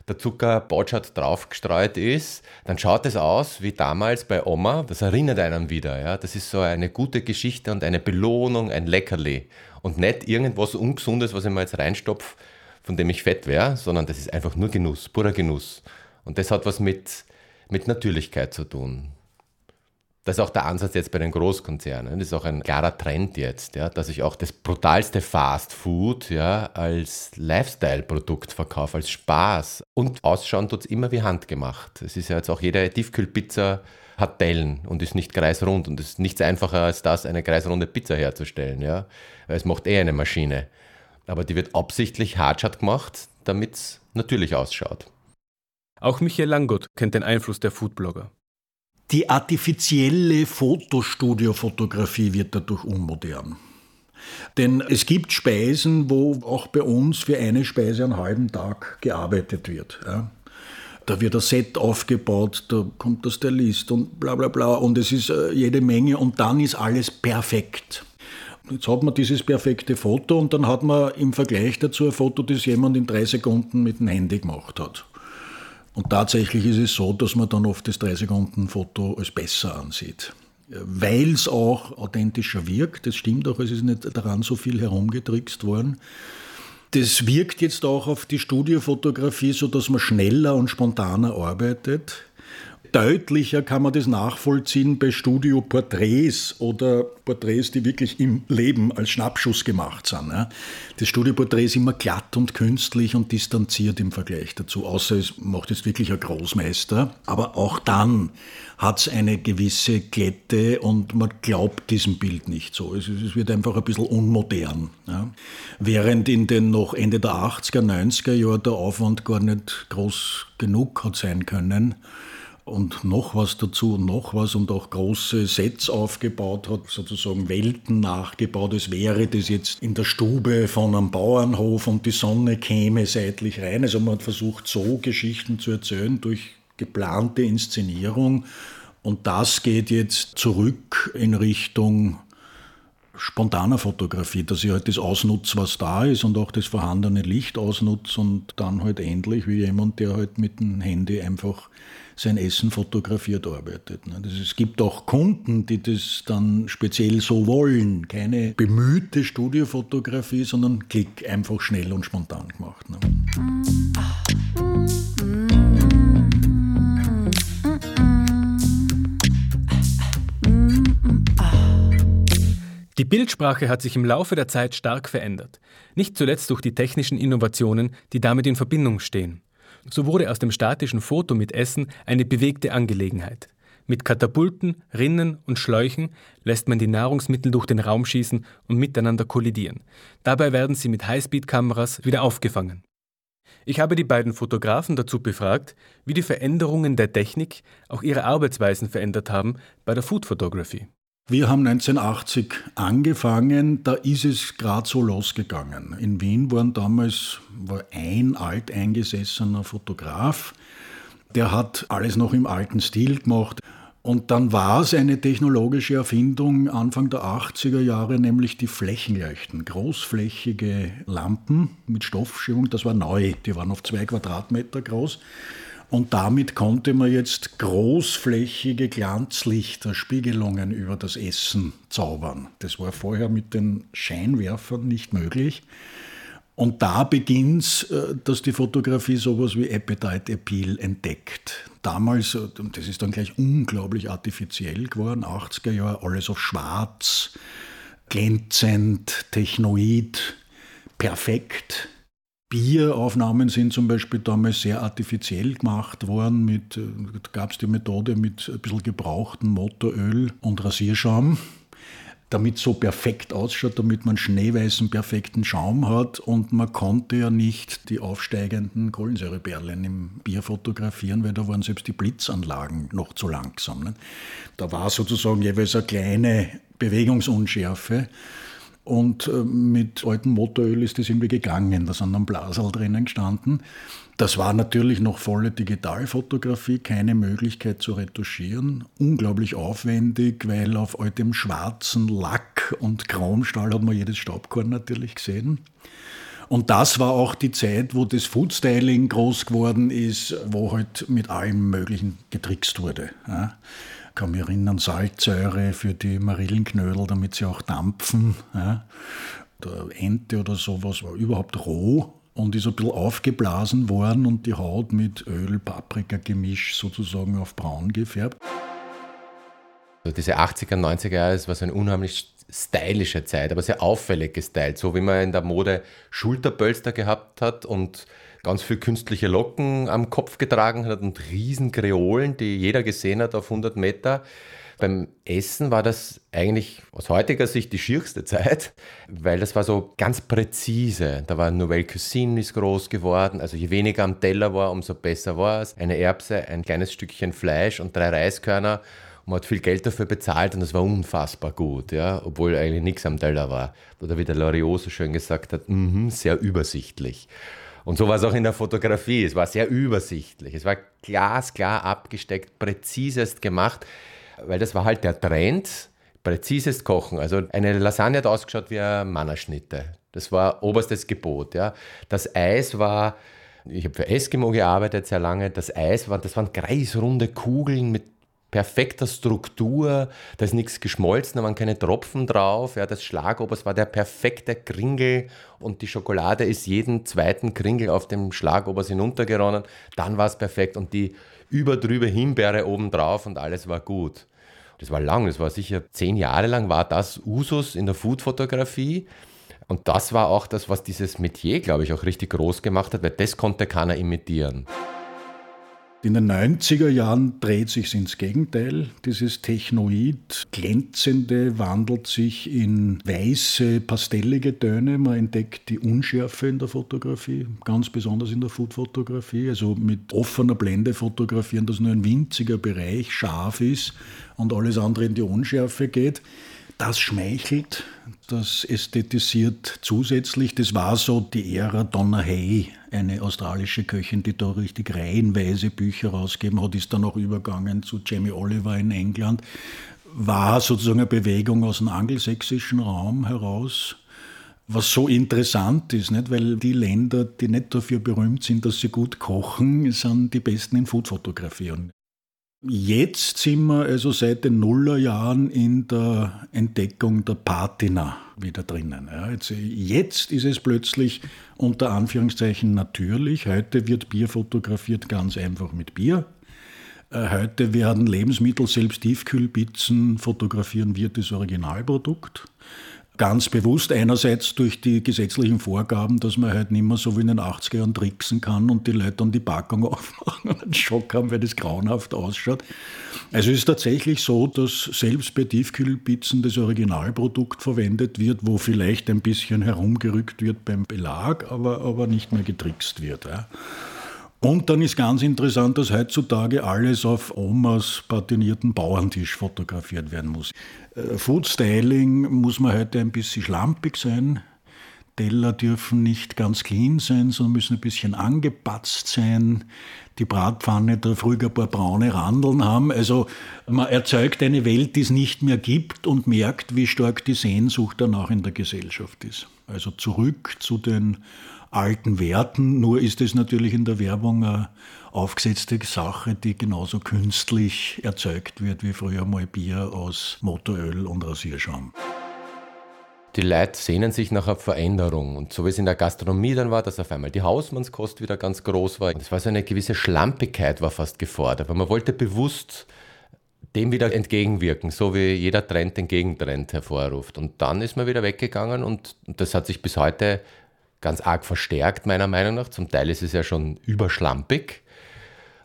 der Zucker botschert draufgestreut ist, dann schaut es aus wie damals bei Oma. Das erinnert einen wieder. Ja? Das ist so eine gute Geschichte und eine Belohnung, ein Leckerli. Und nicht irgendwas Ungesundes, was ich mir jetzt reinstopfe, von dem ich fett wäre, sondern das ist einfach nur Genuss, purer Genuss. Und das hat was mit, mit Natürlichkeit zu tun. Das ist auch der Ansatz jetzt bei den Großkonzernen. Das ist auch ein klarer Trend jetzt, ja, dass ich auch das brutalste Fast Food ja, als Lifestyle-Produkt verkaufe, als Spaß. Und ausschauen tut es immer wie handgemacht. Es ist ja jetzt auch jede Tiefkühlpizza hat Dellen und ist nicht kreisrund. Und es ist nichts einfacher als das, eine kreisrunde Pizza herzustellen. Ja? Es macht eh eine Maschine. Aber die wird absichtlich hartschat gemacht, damit es natürlich ausschaut. Auch Michael Langott kennt den Einfluss der Foodblogger. Die artifizielle Fotostudiofotografie wird dadurch unmodern. Denn es gibt Speisen, wo auch bei uns für eine Speise einen halben Tag gearbeitet wird. Ja. Da wird ein Set aufgebaut, da kommt der Stylist und bla bla bla und es ist äh, jede Menge und dann ist alles perfekt. Jetzt hat man dieses perfekte Foto und dann hat man im Vergleich dazu ein Foto, das jemand in drei Sekunden mit dem Handy gemacht hat. Und tatsächlich ist es so, dass man dann oft das 3-Sekunden-Foto als besser ansieht. Weil es auch authentischer wirkt, das stimmt auch, es ist nicht daran so viel herumgetrickst worden. Das wirkt jetzt auch auf die Studiofotografie, so dass man schneller und spontaner arbeitet. Deutlicher kann man das nachvollziehen bei Studioporträts oder Porträts, die wirklich im Leben als Schnappschuss gemacht sind. Das Studioporträt ist immer glatt und künstlich und distanziert im Vergleich dazu, außer es macht jetzt wirklich ein Großmeister. Aber auch dann hat es eine gewisse Glätte und man glaubt diesem Bild nicht so. Es, wird einfach ein bisschen unmodern. Während in den noch Ende der 80er, 90er Jahre der Aufwand gar nicht groß genug hat sein können, und noch was dazu und noch was und auch große Sets aufgebaut hat, sozusagen Welten nachgebaut. Es wäre das jetzt in der Stube von einem Bauernhof und die Sonne käme seitlich rein. Also man hat versucht, so Geschichten zu erzählen durch geplante Inszenierung. Und das geht jetzt zurück in Richtung spontaner Fotografie, dass ich halt das ausnutze, was da ist und auch das vorhandene Licht ausnutze und dann halt endlich wie jemand, der halt mit dem Handy einfach sein Essen fotografiert arbeitet. Ne? Es gibt auch Kunden, die das dann speziell so wollen. Keine bemühte Studiofotografie, sondern Klick, einfach schnell und spontan gemacht. Ne? Die Bildsprache hat sich im Laufe der Zeit stark verändert, nicht zuletzt durch die technischen Innovationen, die damit in Verbindung stehen. So wurde aus dem statischen Foto mit Essen eine bewegte Angelegenheit. Mit Katapulten, Rinnen und Schläuchen lässt man die Nahrungsmittel durch den Raum schießen und miteinander kollidieren. Dabei werden sie mit Highspeed-Kameras wieder aufgefangen. Ich habe die beiden Fotografen dazu befragt, wie die Veränderungen der Technik auch ihre Arbeitsweisen verändert haben bei der Food Photography. Wir haben 1980 angefangen, da ist es gerade so losgegangen. In Wien waren damals war ein alteingesessener Fotograf, der hat alles noch im alten Stil gemacht. Und dann war es eine technologische Erfindung Anfang der 80er Jahre, nämlich die Flächenleuchten. Großflächige Lampen mit Stoffschiebung, das war neu. Die waren auf zwei Quadratmeter groß. Und damit konnte man jetzt großflächige Glanzlichter, Spiegelungen über das Essen zaubern. Das war vorher mit den Scheinwerfern nicht möglich. Und da beginnt äh, dass die Fotografie sowas wie Appetite Appeal entdeckt. damals, und das ist dann gleich unglaublich artifiziell geworden, 80er Jahre, alles auf schwarz, glänzend, technoid, perfekt. Bieraufnahmen sind zum Beispiel damals sehr artifiziell gemacht worden. Mit, äh, gab es die Methode mit ein bisschen gebrauchtem Motoröl und Rasierschaum, damit so perfekt ausschaut, damit man schneeweißen, perfekten Schaum hat. Und man konnte ja nicht die aufsteigenden Kohlensäureperlen im Bier fotografieren, weil da waren selbst die Blitzanlagen noch zu langsam. Ne? Da war sozusagen jeweils eine kleine Bewegungsunschärfe. Und äh, mit altem Motoröl ist das irgendwie gegangen. Da sind dann Blasel drinnen gestanden. Das war natürlich noch volle Digitalfotografie, keine Möglichkeit zu retuschieren. Unglaublich aufwendig, weil auf all dem schwarzen Lack und Chromstahl hat man jedes Staubkorn natürlich gesehen. Und das war auch die Zeit, wo das Foodstyling groß geworden ist, wo halt mit allem Möglichen getrickst wurde. Ja kann mich erinnern, Salzsäure für die Marillenknödel, damit sie auch dampfen. Ja. Der Ente oder sowas war überhaupt roh und ist ein bisschen aufgeblasen worden und die Haut mit Öl-Paprika-Gemisch sozusagen auf braun gefärbt. Also diese 80er, 90er Jahre, das war so eine unheimlich stylische Zeit, aber sehr auffällig gestylt, so wie man in der Mode Schulterbölster gehabt hat und ganz viel künstliche Locken am Kopf getragen hat und riesen Kreolen, die jeder gesehen hat auf 100 Meter. Beim Essen war das eigentlich aus heutiger Sicht die schierste Zeit, weil das war so ganz präzise. Da war Nouvelle Cuisine ist groß geworden, also je weniger am Teller war, umso besser war es. Eine Erbse, ein kleines Stückchen Fleisch und drei Reiskörner. Man hat viel Geld dafür bezahlt und das war unfassbar gut, ja, obwohl eigentlich nichts am Teller war. Oder wie der Loriot so schön gesagt hat, mm sehr übersichtlich. Und so war es auch in der Fotografie. Es war sehr übersichtlich. Es war glasklar abgesteckt, präzisest gemacht, weil das war halt der Trend. Präzisest Kochen. Also eine Lasagne hat ausgeschaut wie eine Mannerschnitte. Das war oberstes Gebot. Ja. Das Eis war, ich habe für Eskimo gearbeitet sehr lange. Das Eis war, das waren kreisrunde Kugeln mit perfekter Struktur, da ist nichts geschmolzen, da waren keine Tropfen drauf. Ja, das Schlagobers war der perfekte Kringel und die Schokolade ist jeden zweiten Kringel auf dem Schlagobers hinuntergeronnen. Dann war es perfekt und die überdrüber Himbeere oben drauf und alles war gut. Das war lang, das war sicher zehn Jahre lang, war das Usus in der Foodfotografie. Und das war auch das, was dieses Metier, glaube ich, auch richtig groß gemacht hat, weil das konnte keiner imitieren. In den 90er Jahren dreht sich ins Gegenteil. Dieses Technoid, glänzende, wandelt sich in weiße, pastellige Töne. Man entdeckt die Unschärfe in der Fotografie, ganz besonders in der Foodfotografie. Also mit offener Blende fotografieren, dass nur ein winziger Bereich scharf ist und alles andere in die Unschärfe geht. Das schmeichelt, das ästhetisiert zusätzlich. Das war so die Ära Donna Hay, eine australische Köchin, die da richtig reihenweise Bücher rausgeben hat, ist dann auch übergegangen zu Jamie Oliver in England. War sozusagen eine Bewegung aus dem angelsächsischen Raum heraus was so interessant ist, nicht? weil die Länder, die nicht dafür berühmt sind, dass sie gut kochen, sind die besten in Foodfotografie. Jetzt sind wir also seit den Nullerjahren in der Entdeckung der Patina wieder drinnen. Jetzt, jetzt, ist es plötzlich unter Anführungszeichen natürlich. Heute wird Bier fotografiert ganz einfach mit Bier. Äh, heute werden Lebensmittel, selbst Tiefkühlpizzen, fotografieren wir das Originalprodukt ganz bewusst einerseits durch die gesetzlichen Vorgaben, dass man halt nicht mehr so wie in den 80er Jahren tricksen kann und die Leute dann die Packung aufmachen und einen Schock haben, weil das grauenhaft ausschaut. Also es ist tatsächlich so, dass selbst bei Tiefkühlpizzen das Originalprodukt verwendet wird, wo vielleicht ein bisschen herumgerückt wird beim Belag, aber, aber nicht mehr getrickst wird. Ja. Und dann ist ganz interessant, dass heutzutage alles auf Omas patinierten Bauerntisch fotografiert werden muss. Äh, Food Styling muss man heute ein bisschen schlampig sein. Teller dürfen nicht ganz clean sein, sondern müssen ein bisschen angepatzt sein. Die Bratpfanne darf ruhig ein paar braune Randeln haben. Also man erzeugt eine Welt, die es nicht mehr gibt und merkt, wie stark die Sehnsucht danach in der Gesellschaft ist. Also zurück zu den alten Werten. Nur ist es natürlich in der Werbung eine aufgesetzte Sache, die genauso künstlich erzeugt wird wie früher mal Bier aus Motoröl und Rasierschaum. Die Leute sehnen sich nach einer Veränderung. Und so wie es in der Gastronomie dann war, dass auf einmal die Hausmannskost wieder ganz groß war. Es war so eine gewisse Schlampigkeit war fast gefordert, weil man wollte bewusst dem wieder entgegenwirken, so wie jeder Trend den Gegentrend hervorruft. Und dann ist man wieder weggegangen und das hat sich bis heute ganz arg verstärkt, meiner Meinung nach. Zum Teil ist es ja schon überschlampig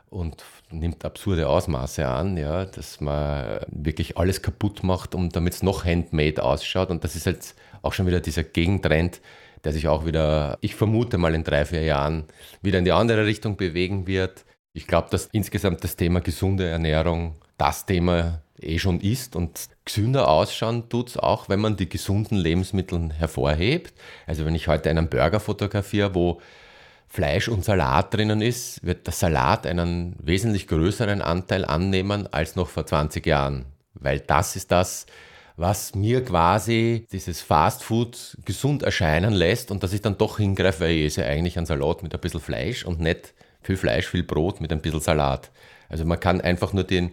und nimmt absurde Ausmaße an, ja, dass man wirklich alles kaputt macht, um damit es noch handmade ausschaut. Und das ist halt auch schon wieder dieser Gegentrend, der sich auch wieder, ich vermute mal in drei, vier Jahren, wieder in die andere Richtung bewegen wird. Ich glaube, dass insgesamt das Thema gesunde Ernährung das Thema eh schon ist und gesünder ausschauen tut es auch, wenn man die gesunden Lebensmittel hervorhebt. Also wenn ich heute einen Burger fotografiere, wo Fleisch und Salat drinnen ist, wird der Salat einen wesentlich größeren Anteil annehmen als noch vor 20 Jahren. Weil das ist das, was mir quasi dieses Fastfood gesund erscheinen lässt und dass ich dann doch hingreife, weil ich esse eigentlich einen Salat mit ein bisschen Fleisch und nicht viel Fleisch, viel Brot mit ein bisschen Salat. Also man kann einfach nur den,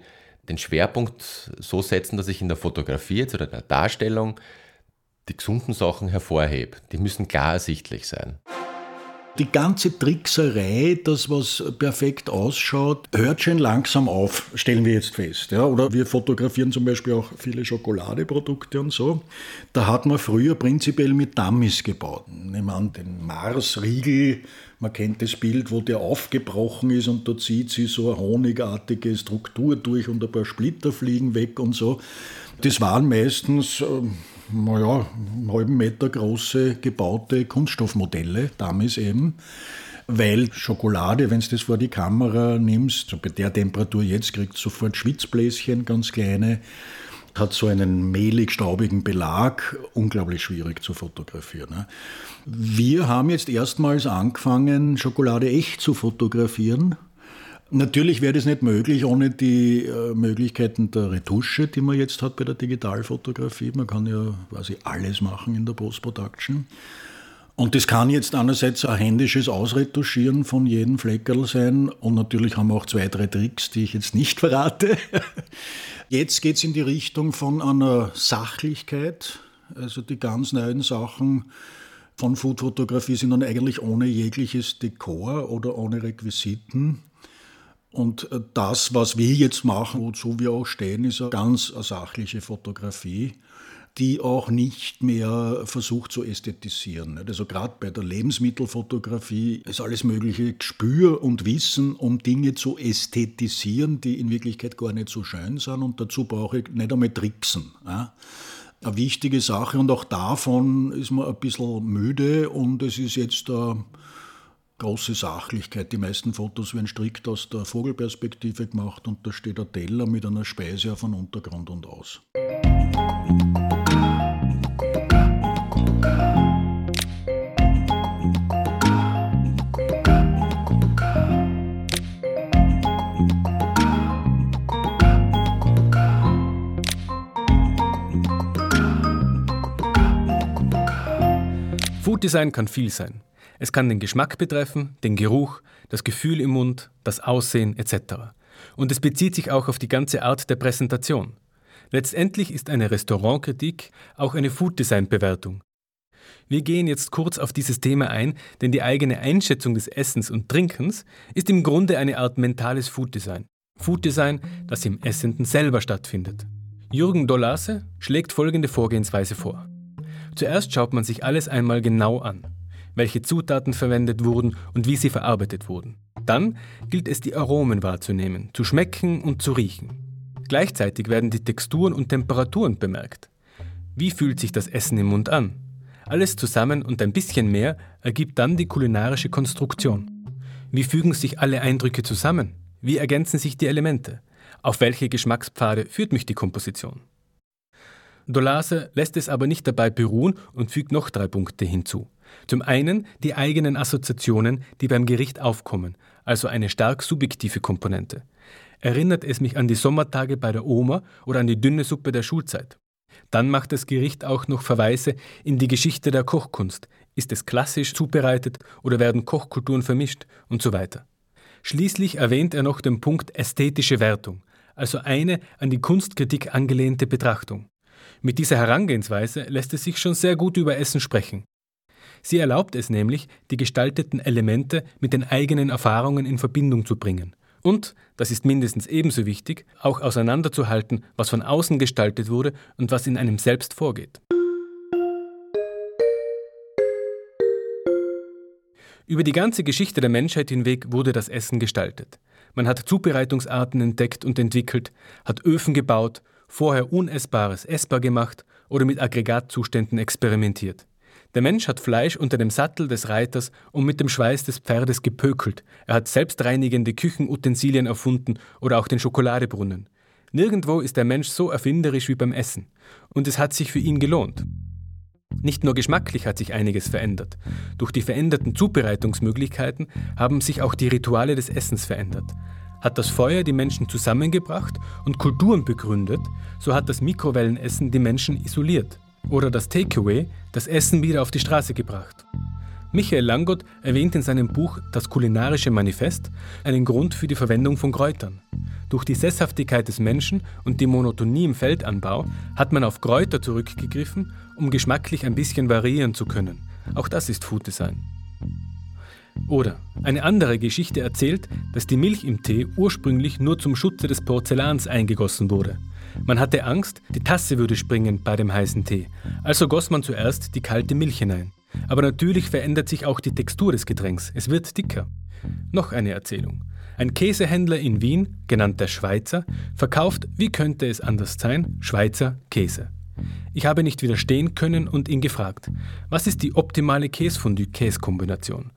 den Schwerpunkt so setzen, dass ich in der Fotografie jetzt oder in der Darstellung die gesunden Sachen hervorhebe. Die müssen klar ersichtlich sein. Die ganze Trickserei, das was perfekt ausschaut, hört schon langsam auf, stellen wir jetzt fest. Ja? Oder wir fotografieren zum Beispiel auch viele Schokoladeprodukte und so. Da hat man früher prinzipiell mit Dummies gebaut. Nehmen wir an den Mars-Riegel, man kennt das Bild, wo der aufgebrochen ist und da zieht sie so eine honigartige Struktur durch und ein paar Splitter fliegen weg und so. Das waren meistens ähm, naja, einen halben Meter große gebaute Kunststoffmodelle, damals eben. Weil Schokolade, wenn du das vor die Kamera nimmst, bei der Temperatur jetzt, kriegt sofort Schwitzbläschen, ganz kleine, hat so einen mehlig-staubigen Belag, unglaublich schwierig zu fotografieren. Ne? Wir haben jetzt erstmals angefangen, Schokolade echt zu fotografieren Natürlich wäre das nicht möglich ohne die äh, Möglichkeiten der Retusche, die man jetzt hat bei der Digitalfotografie. Man kann ja quasi alles machen in der Post-Production. Und das kann jetzt einerseits ein händisches Ausretuschieren von jedem Fleckerl sein und natürlich haben wir auch zwei, drei Tricks, die ich jetzt nicht verrate. Jetzt geht es in die Richtung von einer Sachlichkeit. Also die ganz neuen Sachen von Foodfotografie sind dann eigentlich ohne jegliches Dekor oder ohne Requisiten. Und äh, das, was wir jetzt machen, wozu wir auch stehen, ist eine ganz sachliche Fotografie, die auch nicht mehr versucht zu ästhetisieren. Also gerade bei der Lebensmittelfotografie ist alles mögliche Gespür und Wissen, um Dinge zu ästhetisieren, die in Wirklichkeit gar nicht so schön sind. Und dazu brauche ich nicht einmal tricksen. Eine wichtige Sache und auch davon ist man ein bisschen müde und es ist jetzt große Sachlichkeit. Die meisten Fotos werden strikt aus der Vogelperspektive gemacht und da steht ein Teller mit einer Speise auf einem Untergrund und aus. Food Design kann viel sein. Es kann den Geschmack betreffen, den Geruch, das Gefühl im Mund, das Aussehen etc. Und es bezieht sich auch auf die ganze Art der Präsentation. Letztendlich ist eine Restaurantkritik auch eine Food-Design-Bewertung. Wir gehen jetzt kurz auf dieses Thema ein, denn die eigene Einschätzung des Essens und Trinkens ist im Grunde eine Art mentales Food-Design. Food-Design, das im Essenden selber stattfindet. Jürgen Dolase schlägt folgende Vorgehensweise vor. Zuerst schaut man sich alles einmal genau an welche Zutaten verwendet wurden und wie sie verarbeitet wurden. Dann gilt es, die Aromen wahrzunehmen, zu schmecken und zu riechen. Gleichzeitig werden die Texturen und Temperaturen bemerkt. Wie fühlt sich das Essen im Mund an? Alles zusammen und ein bisschen mehr ergibt dann die kulinarische Konstruktion. Wie fügen sich alle Eindrücke zusammen? Wie ergänzen sich die Elemente? Auf welche Geschmackspfade führt mich die Komposition? Dolase lässt es aber nicht dabei beruhen und fügt noch drei Punkte hinzu. Zum einen die eigenen Assoziationen, die beim Gericht aufkommen, also eine stark subjektive Komponente. Erinnert es mich an die Sommertage bei der Oma oder an die dünne Suppe der Schulzeit? Dann macht das Gericht auch noch Verweise in die Geschichte der Kochkunst. Ist es klassisch zubereitet oder werden Kochkulturen vermischt und so weiter. Schließlich erwähnt er noch den Punkt ästhetische Wertung, also eine an die Kunstkritik angelehnte Betrachtung. Mit dieser Herangehensweise lässt es sich schon sehr gut über Essen sprechen. Sie erlaubt es nämlich, die gestalteten Elemente mit den eigenen Erfahrungen in Verbindung zu bringen. Und, das ist mindestens ebenso wichtig, auch auseinanderzuhalten, was von außen gestaltet wurde und was in einem selbst vorgeht. Über die ganze Geschichte der Menschheit hinweg wurde das Essen gestaltet. Man hat Zubereitungsarten entdeckt und entwickelt, hat Öfen gebaut, vorher Unessbares essbar gemacht oder mit Aggregatzuständen experimentiert. Der Mensch hat Fleisch unter dem Sattel des Reiters und mit dem Schweiß des Pferdes gepökelt. Er hat selbstreinigende Küchenutensilien erfunden oder auch den Schokoladebrunnen. Nirgendwo ist der Mensch so erfinderisch wie beim Essen. Und es hat sich für ihn gelohnt. Nicht nur geschmacklich hat sich einiges verändert. Durch die veränderten Zubereitungsmöglichkeiten haben sich auch die Rituale des Essens verändert. Hat das Feuer die Menschen zusammengebracht und Kulturen begründet, so hat das Mikrowellenessen die Menschen isoliert. Oder das Takeaway das Essen wieder auf die Straße gebracht. Michael Langott erwähnt in seinem Buch Das kulinarische Manifest einen Grund für die Verwendung von Kräutern. Durch die Sesshaftigkeit des Menschen und die Monotonie im Feldanbau hat man auf Kräuter zurückgegriffen, um geschmacklich ein bisschen variieren zu können. Auch das ist Food Design. Oder eine andere Geschichte erzählt, dass die Milch im Tee ursprünglich nur zum Schutze des Porzellans eingegossen wurde. Man hatte Angst, die Tasse würde springen bei dem heißen Tee, also goss man zuerst die kalte Milch hinein. Aber natürlich verändert sich auch die Textur des Getränks, es wird dicker. Noch eine Erzählung. Ein Käsehändler in Wien, genannt der Schweizer, verkauft, wie könnte es anders sein, Schweizer Käse. Ich habe nicht widerstehen können und ihn gefragt, was ist die optimale Käsefondue-Käskombination?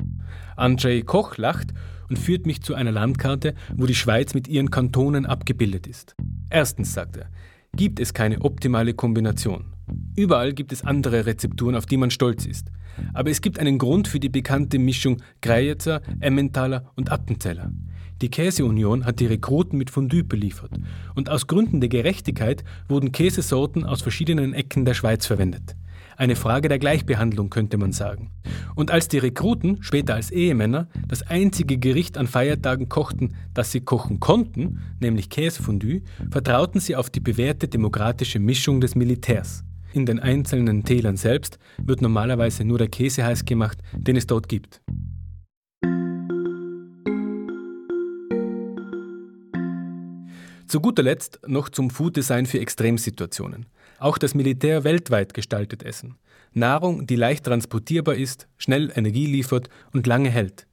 Andrzej Koch lacht und führt mich zu einer Landkarte, wo die Schweiz mit ihren Kantonen abgebildet ist. Erstens, sagt er, gibt es keine optimale Kombination. Überall gibt es andere Rezepturen, auf die man stolz ist. Aber es gibt einen Grund für die bekannte Mischung Grejetzer, Emmentaler und Appenzeller. Die Käseunion hat die Rekruten mit Fondue beliefert und aus Gründen der Gerechtigkeit wurden Käsesorten aus verschiedenen Ecken der Schweiz verwendet. Eine Frage der Gleichbehandlung könnte man sagen. Und als die Rekruten, später als Ehemänner, das einzige Gericht an Feiertagen kochten, das sie kochen konnten, nämlich Käsefondue, vertrauten sie auf die bewährte demokratische Mischung des Militärs. In den einzelnen Tälern selbst wird normalerweise nur der Käse heiß gemacht, den es dort gibt. Zu guter Letzt noch zum Food Design für Extremsituationen. Auch das Militär weltweit gestaltet Essen. Nahrung, die leicht transportierbar ist, schnell Energie liefert und lange hält.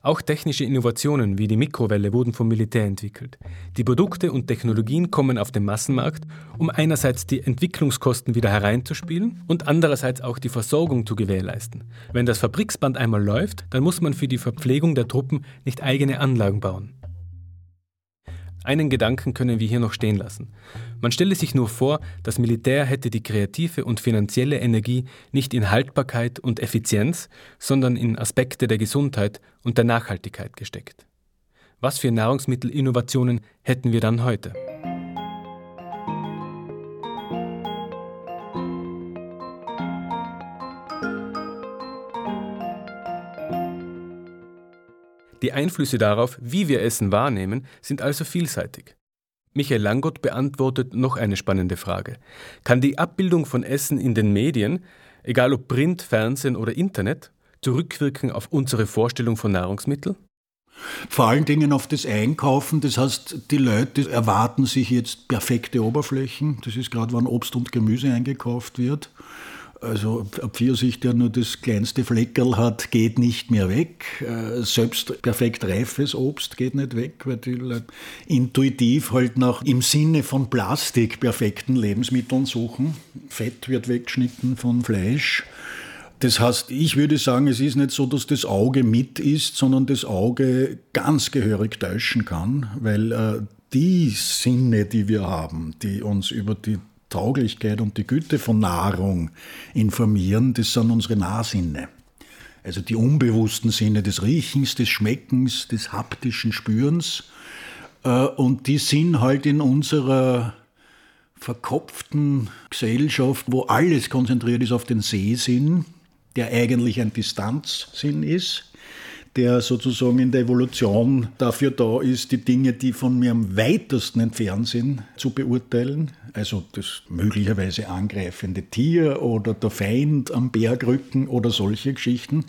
Auch technische Innovationen wie die Mikrowelle wurden vom Militär entwickelt. Die Produkte und Technologien kommen auf den Massenmarkt, um einerseits die Entwicklungskosten wieder hereinzuspielen und andererseits auch die Versorgung zu gewährleisten. Wenn das Fabriksband einmal läuft, dann muss man für die Verpflegung der Truppen nicht eigene Anlagen bauen. Einen Gedanken können wir hier noch stehen lassen. Man stelle sich nur vor, das Militär hätte die kreative und finanzielle Energie nicht in Haltbarkeit und Effizienz, sondern in Aspekte der Gesundheit und der Nachhaltigkeit gesteckt. Was für Nahrungsmittelinnovationen hätten wir dann heute? Einflüsse darauf, wie wir Essen wahrnehmen, sind also vielseitig. Michael Langott beantwortet noch eine spannende Frage. Kann die Abbildung von Essen in den Medien, egal ob Print, Fernsehen oder Internet, zurückwirken auf unsere Vorstellung von Nahrungsmitteln? Vor allen Dingen auf das Einkaufen. Das heißt, die Leute erwarten sich jetzt perfekte Oberflächen. Das ist gerade, wann Obst und Gemüse eingekauft wird. Also ein Pfirsich, der nur das kleinste Fleckerl hat, geht nicht mehr weg. Äh, selbst perfekt reifes Obst geht nicht weg, weil die Leute intuitiv halt nach im Sinne von Plastik perfekten Lebensmitteln suchen. Fett wird weggeschnitten von Fleisch. Das heißt, ich würde sagen, es ist nicht so, dass das Auge mit ist, sondern das Auge ganz gehörig täuschen kann, weil äh, die Sinne, die wir haben, die uns über die Tauglichkeit und die Güte von Nahrung informieren, das sind unsere Nahsinne. Also die unbewussten Sinne des Riechens, des Schmeckens, des haptischen Spürens. Äh, und die sind halt in unserer verkopften Gesellschaft, wo alles konzentriert ist auf den Sehsinn, der eigentlich ein Distanzsinn ist, der sozusagen in der Evolution dafür da ist, die Dinge, die von mir am weitesten entfernt sind, zu beurteilen. Also das möglicherweise angreifende Tier oder der Feind am Bergrücken oder solche Geschichten.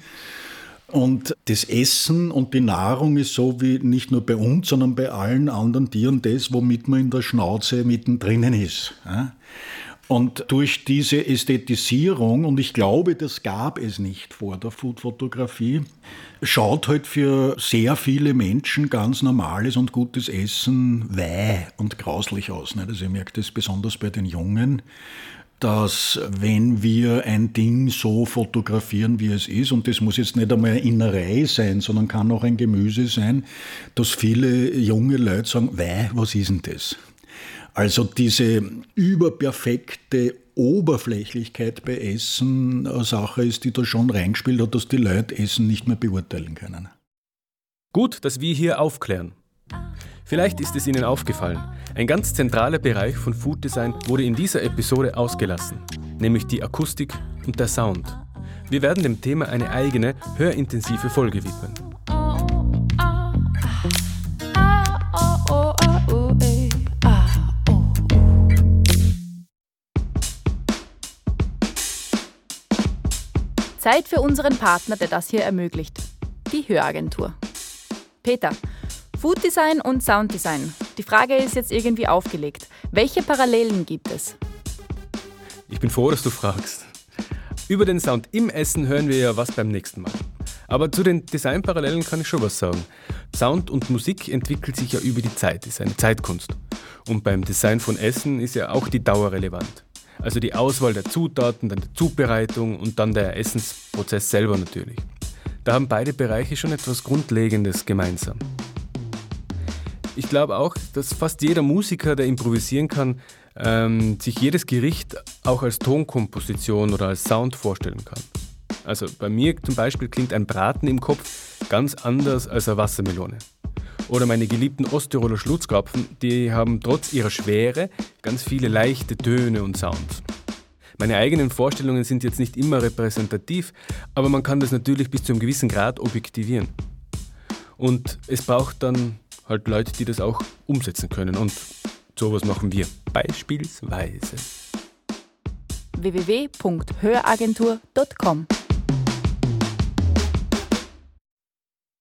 Und das Essen und die Nahrung ist so wie nicht nur bei uns, sondern bei allen anderen Tieren das, womit man in der Schnauze mittendrin ist. Und durch diese Ästhetisierung, und ich glaube, das gab es nicht vor der Foodfotografie, schaut halt für sehr viele Menschen ganz normales und gutes Essen weh und grauslich aus. Also ihr merkt das besonders bei den Jungen dass wenn wir ein Ding so fotografieren, wie es ist, und das muss jetzt nicht einmal eine Innerei sein, sondern kann auch ein Gemüse sein, dass viele junge Leute sagen, wei, was ist denn das? Also diese überperfekte Oberflächlichkeit bei Essen eine Sache ist, die da schon reingespielt hat, dass die Leute Essen nicht mehr beurteilen können. Gut, dass wir hier aufklären. Vielleicht ist es Ihnen aufgefallen, ein ganz zentraler Bereich von Food Design wurde in dieser Episode ausgelassen, nämlich die Akustik und der Sound. Wir werden dem Thema eine eigene, hörintensive Folge widmen. Zeit für unseren Partner, der das hier ermöglicht. Die Höragentur. Peter, Food Design und Sound Design. Die Frage ist jetzt irgendwie aufgelegt. Welche Parallelen gibt es? Ich bin froh, dass du fragst. Über den Sound im Essen hören wir ja was beim nächsten Mal. Aber zu den Designparallelen kann ich schon was sagen. Sound und Musik entwickelt sich ja über die Zeit, ist eine Zeitkunst. Und beim Design von Essen ist ja auch die Dauer relevant. Also die Auswahl der Zutaten, dann die Zubereitung und dann der Essensprozess selber natürlich. Da haben beide Bereiche schon etwas Grundlegendes gemeinsam. Ich glaube auch, dass fast jeder Musiker, der improvisieren kann, ähm, sich jedes Gericht auch als Tonkomposition oder als Sound vorstellen kann. Also bei mir zum Beispiel klingt ein Braten im Kopf ganz anders als eine Wassermelone. Oder meine geliebten Osttiroler Schlutzkrapfen, die haben trotz ihrer Schwere ganz viele leichte Töne und Sounds. Meine eigenen Vorstellungen sind jetzt nicht immer repräsentativ, aber man kann das natürlich bis zu einem gewissen Grad objektivieren. Und es braucht dann halt Leute, die das auch umsetzen können. Und sowas machen wir beispielsweise. www.höragentur.com